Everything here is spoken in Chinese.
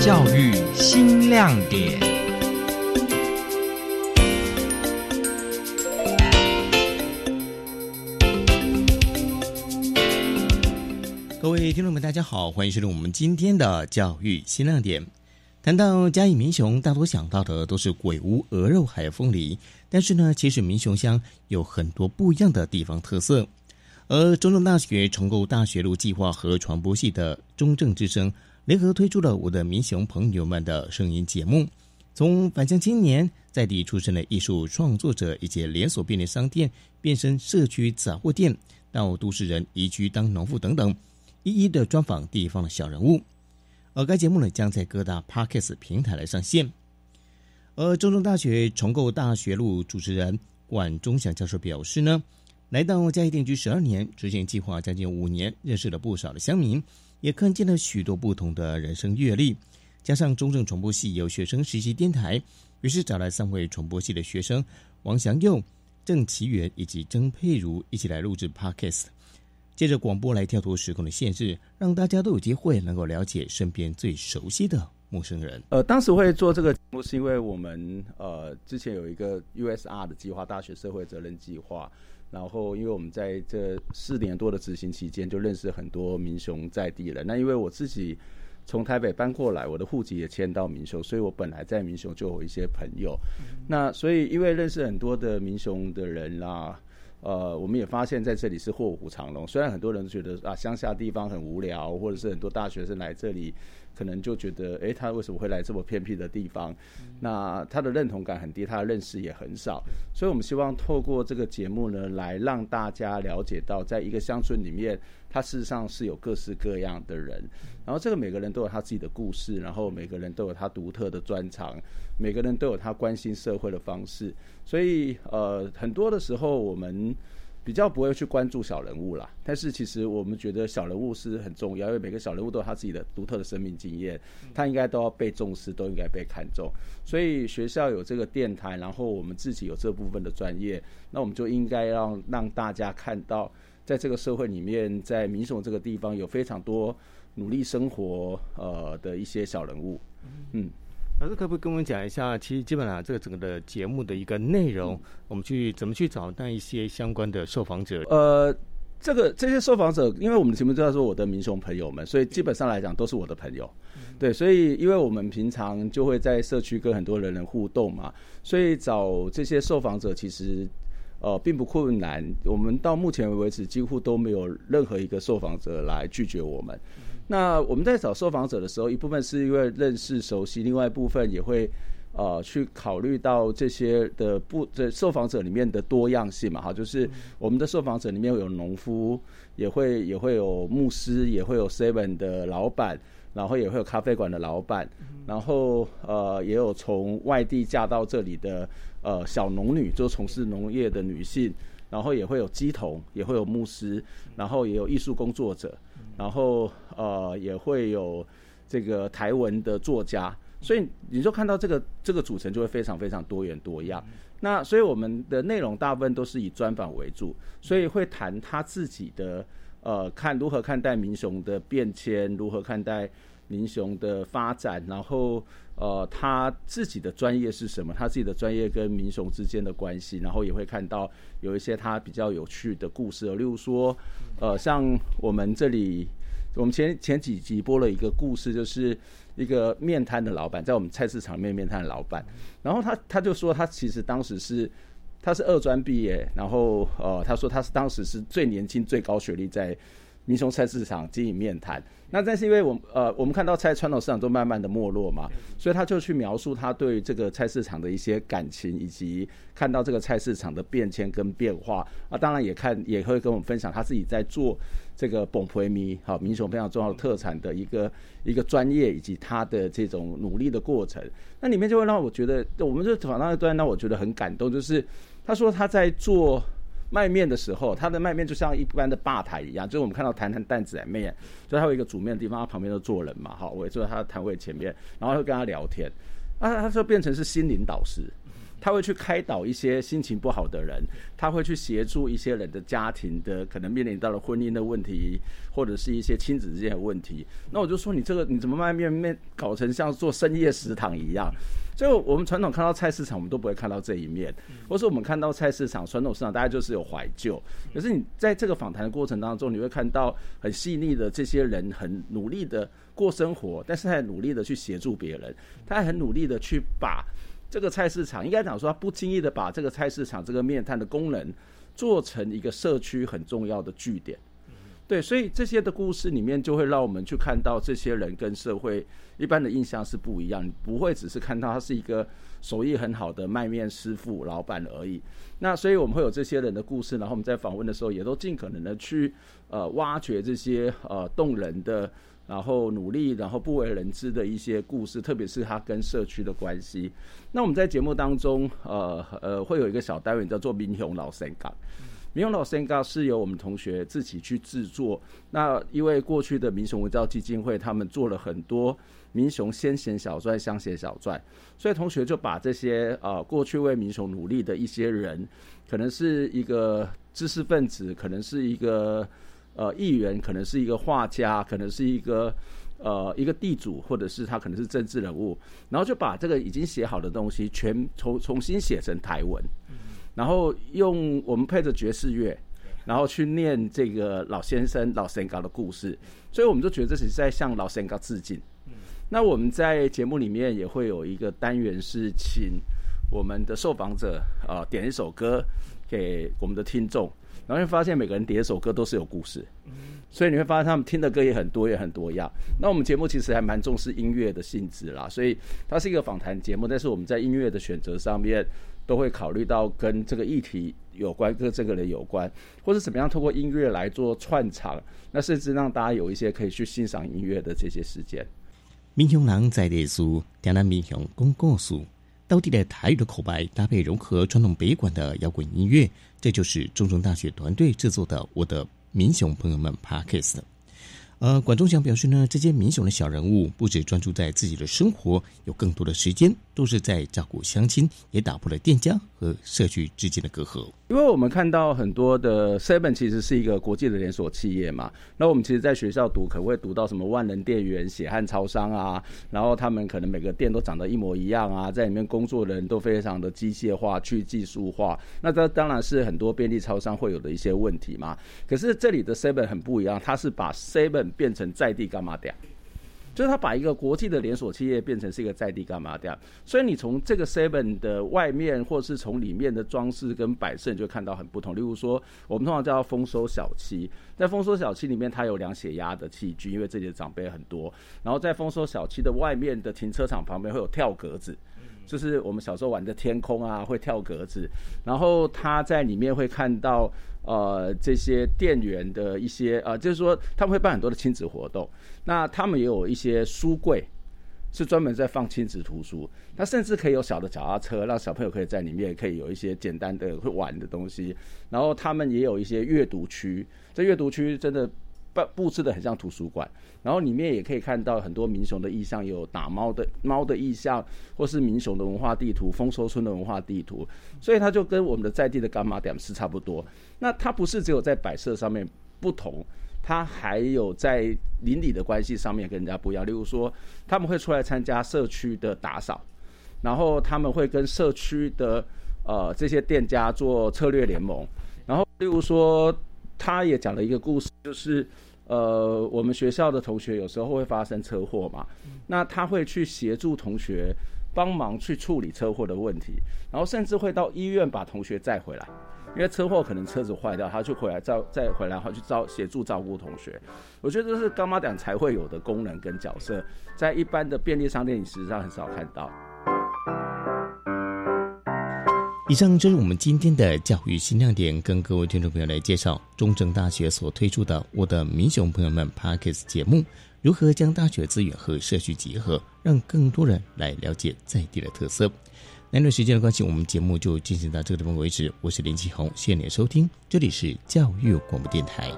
教育新亮点。各位听众们，大家好，欢迎收听我们今天的教育新亮点。谈到嘉义民雄，大多想到的都是鬼屋、鹅肉还有凤梨，但是呢，其实民雄乡有很多不一样的地方特色。而中正大学重构大学路计划和传播系的中正之声联合推出了《我的民雄朋友们》的声音节目，从返乡青年在地出身的艺术创作者以及连锁便利商店变身社区杂货店，到都市人移居当农妇等等，一一的专访地方的小人物。而该节目呢，将在各大 Podcast 平台来上线。而中正大学重构大学路主持人管中祥教授表示呢。来到嘉义定居十二年，执行计划将近五年，认识了不少的乡民，也看见了许多不同的人生阅历。加上中正传播系有学生实习电台，于是找来三位传播系的学生王祥佑、郑奇源以及曾佩如一起来录制 Podcast。借着广播来跳脱时空的限制，让大家都有机会能够了解身边最熟悉的陌生人。呃，当时会做这个节目，是因为我们呃之前有一个 USR 的计划，大学社会责任计划。然后，因为我们在这四年多的执行期间，就认识很多民雄在地人。那因为我自己从台北搬过来，我的户籍也迁到民雄，所以我本来在民雄就有一些朋友。那所以，因为认识很多的民雄的人啦，呃，我们也发现在这里是卧虎藏龙。虽然很多人都觉得啊，乡下地方很无聊，或者是很多大学生来这里。可能就觉得，哎，他为什么会来这么偏僻的地方？那他的认同感很低，他的认识也很少。所以我们希望透过这个节目呢，来让大家了解到，在一个乡村里面，他事实上是有各式各样的人。然后这个每个人都有他自己的故事，然后每个人都有他独特的专长，每个人都有他关心社会的方式。所以，呃，很多的时候我们。比较不会去关注小人物啦，但是其实我们觉得小人物是很重要，因为每个小人物都有他自己的独特的生命经验，他应该都要被重视，都应该被看重。所以学校有这个电台，然后我们自己有这部分的专业，那我们就应该让让大家看到，在这个社会里面，在民雄这个地方有非常多努力生活呃的一些小人物，嗯。老师可不可以跟我们讲一下？其实基本上这个整个的节目的一个内容，我们去怎么去找那一些相关的受访者？呃，这个这些受访者，因为我们的节目知道说我的民雄朋友们，所以基本上来讲都是我的朋友。对，所以因为我们平常就会在社区跟很多人人互动嘛，所以找这些受访者其实呃并不困难。我们到目前为止几乎都没有任何一个受访者来拒绝我们。那我们在找受访者的时候，一部分是因为认识熟悉，另外一部分也会呃去考虑到这些的不这受访者里面的多样性嘛，哈，就是我们的受访者里面有农夫，也会也会有牧师，也会有 seven 的老板，然后也会有咖啡馆的老板，然后呃也有从外地嫁到这里的呃小农女，就从事农业的女性，然后也会有鸡童，也会有牧师，然后也有艺术工作者。然后呃也会有这个台文的作家，所以你就看到这个这个组成就会非常非常多元多样。那所以我们的内容大部分都是以专访为主，所以会谈他自己的呃看如何看待民雄的变迁，如何看待民雄的发展，然后呃他自己的专业是什么，他自己的专业跟民雄之间的关系，然后也会看到有一些他比较有趣的故事，例如说。呃，像我们这里，我们前前几集播了一个故事，就是一个面摊的老板，在我们菜市场面面摊的老板，然后他他就说，他其实当时是他是二专毕业，然后呃，他说他是当时是最年轻、最高学历在民雄菜市场经营面谈。那但是因为我呃，我们看到菜传统市场都慢慢的没落嘛，所以他就去描述他对这个菜市场的一些感情，以及看到这个菜市场的变迁跟变化啊，当然也看也会跟我们分享他自己在做这个崩培米好民雄非常重要的特产的一个一个专业以及他的这种努力的过程。那里面就会让我觉得，我们就访谈一段，让我觉得很感动，就是他说他在做。卖面的时候，他的卖面就像一般的吧台一样，就是我们看到坛坛担子来面，就他有一个煮面的地方，他旁边都坐人嘛，哈，我也坐在他的摊位前面，然后就跟他聊天，啊，他就变成是心灵导师，他会去开导一些心情不好的人，他会去协助一些人的家庭的可能面临到了婚姻的问题，或者是一些亲子之间的问题。那我就说你这个你怎么卖面面搞成像做深夜食堂一样？就我们传统看到菜市场，我们都不会看到这一面，或是我们看到菜市场传统市场，大家就是有怀旧。可是你在这个访谈的过程当中，你会看到很细腻的这些人很努力的过生活，但是他很努力的去协助别人，他还很努力的去把这个菜市场，应该讲说他不经意的把这个菜市场这个面摊的功能做成一个社区很重要的据点。对，所以这些的故事里面，就会让我们去看到这些人跟社会一般的印象是不一样。不会只是看到他是一个手艺很好的卖面师傅、老板而已。那所以我们会有这些人的故事，然后我们在访问的时候，也都尽可能的去呃挖掘这些呃动人的，然后努力，然后不为人知的一些故事，特别是他跟社区的关系。那我们在节目当中，呃呃，会有一个小单元叫做“民雄老三港”。民雄老生糕是由我们同学自己去制作。那因为过去的民雄文教基金会，他们做了很多民雄先贤小传、乡贤小传，所以同学就把这些呃过去为民雄努力的一些人，可能是一个知识分子，可能是一个呃议员，可能是一个画家，可能是一个呃一个地主，或者是他可能是政治人物，然后就把这个已经写好的东西全重重新写成台文。然后用我们配着爵士乐，然后去念这个老先生老神高的故事，所以我们就觉得这是在向老神高致敬。那我们在节目里面也会有一个单元是请我们的受访者啊点一首歌给我们的听众，然后会发现每个人点一首歌都是有故事，所以你会发现他们听的歌也很多也很多样。那我们节目其实还蛮重视音乐的性质啦，所以它是一个访谈节目，但是我们在音乐的选择上面。都会考虑到跟这个议题有关，跟这个人有关，或是怎么样透过音乐来做串场，那甚至让大家有一些可以去欣赏音乐的这些时间。民雄人在地书，听咱民雄公故事，当地的台语的口白搭配融合传统北管的摇滚音乐，这就是中正大学团队制作的《我的民雄朋友们》Podcast。呃，管仲祥表示呢，这些民雄的小人物不止专注在自己的生活，有更多的时间都是在照顾乡亲，也打破了店家和社区之间的隔阂。因为我们看到很多的 Seven 其实是一个国际的连锁企业嘛，那我们其实在学校读可能会读到什么万能店员、血汗超商啊，然后他们可能每个店都长得一模一样啊，在里面工作的人都非常的机械化、去技术化，那这当然是很多便利超商会有的一些问题嘛。可是这里的 Seven 很不一样，它是把 Seven 变成在地干嘛的呀。就是他把一个国际的连锁企业变成是一个在地干嘛店，所以你从这个 Seven 的外面，或是从里面的装饰跟摆设，你就看到很不同。例如说，我们通常叫丰收小七，在丰收小七里面，它有量血压的器具，因为这里的长辈很多。然后在丰收小七的外面的停车场旁边会有跳格子，就是我们小时候玩的天空啊，会跳格子。然后他在里面会看到。呃，这些店员的一些呃，就是说他们会办很多的亲子活动，那他们也有一些书柜，是专门在放亲子图书。他甚至可以有小的脚踏车，让小朋友可以在里面可以有一些简单的会玩的东西。然后他们也有一些阅读区，这阅读区真的。布布置的很像图书馆，然后里面也可以看到很多民雄的意象，有打猫的猫的意象，或是民雄的文化地图、丰收村的文化地图，所以它就跟我们的在地的干妈点是差不多。那它不是只有在摆设上面不同，它还有在邻里的关系上面跟人家不一样。例如说，他们会出来参加社区的打扫，然后他们会跟社区的呃这些店家做策略联盟，然后例如说。他也讲了一个故事，就是，呃，我们学校的同学有时候会发生车祸嘛，那他会去协助同学帮忙去处理车祸的问题，然后甚至会到医院把同学载回来，因为车祸可能车子坏掉，他就回来照再回来，然后去照协助照顾同学。我觉得这是干妈讲才会有的功能跟角色，在一般的便利商店你实际上很少看到。以上就是我们今天的教育新亮点，跟各位听众朋友来介绍中正大学所推出的《我的民雄朋友们》Parkes 节目，如何将大学资源和社区结合，让更多人来了解在地的特色。那段时间的关系，我们节目就进行到这个地方为止。我是林启宏，谢谢您收听，这里是教育广播电台。